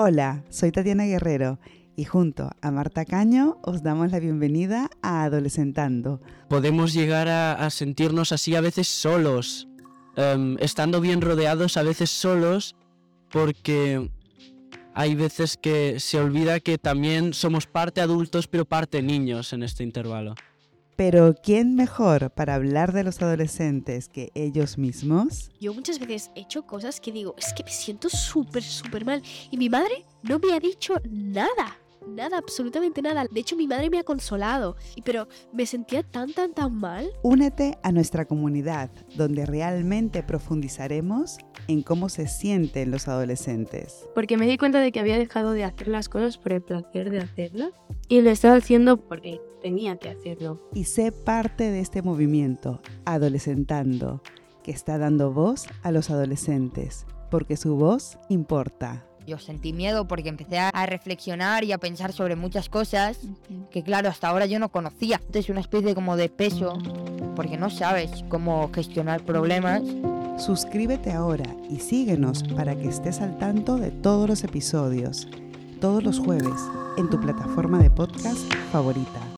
Hola, soy Tatiana Guerrero y junto a Marta Caño os damos la bienvenida a Adolescentando. Podemos llegar a, sentirnos así a veces solos, em, estando bien rodeados a veces solos, porque hay veces que se olvida que también somos parte adultos pero parte niños en este intervalo. Pero ¿quién mejor para hablar de los adolescentes que ellos mismos? Yo muchas veces he hecho cosas que digo, es que me siento súper, súper mal. Y mi madre no me ha dicho nada. Nada, absolutamente nada. De hecho, mi madre me ha consolado. Y pero me sentía tan, tan, tan mal. Únete a nuestra comunidad, donde realmente profundizaremos en cómo se sienten los adolescentes. Porque me di cuenta de que había dejado de hacer las cosas por el placer de hacerlas. Y lo estaba haciendo porque tenía que hacerlo. Y sé parte de este movimiento, Adolescentando, que está dando voz a los adolescentes, porque su voz importa. Yo sentí miedo porque empecé a reflexionar y a pensar sobre muchas cosas que claro, hasta ahora yo no conocía. Entonces una especie como de peso porque no sabes cómo gestionar problemas. Suscríbete ahora y síguenos para que estés al tanto de todos los episodios, todos los jueves, en tu plataforma de podcast favorita.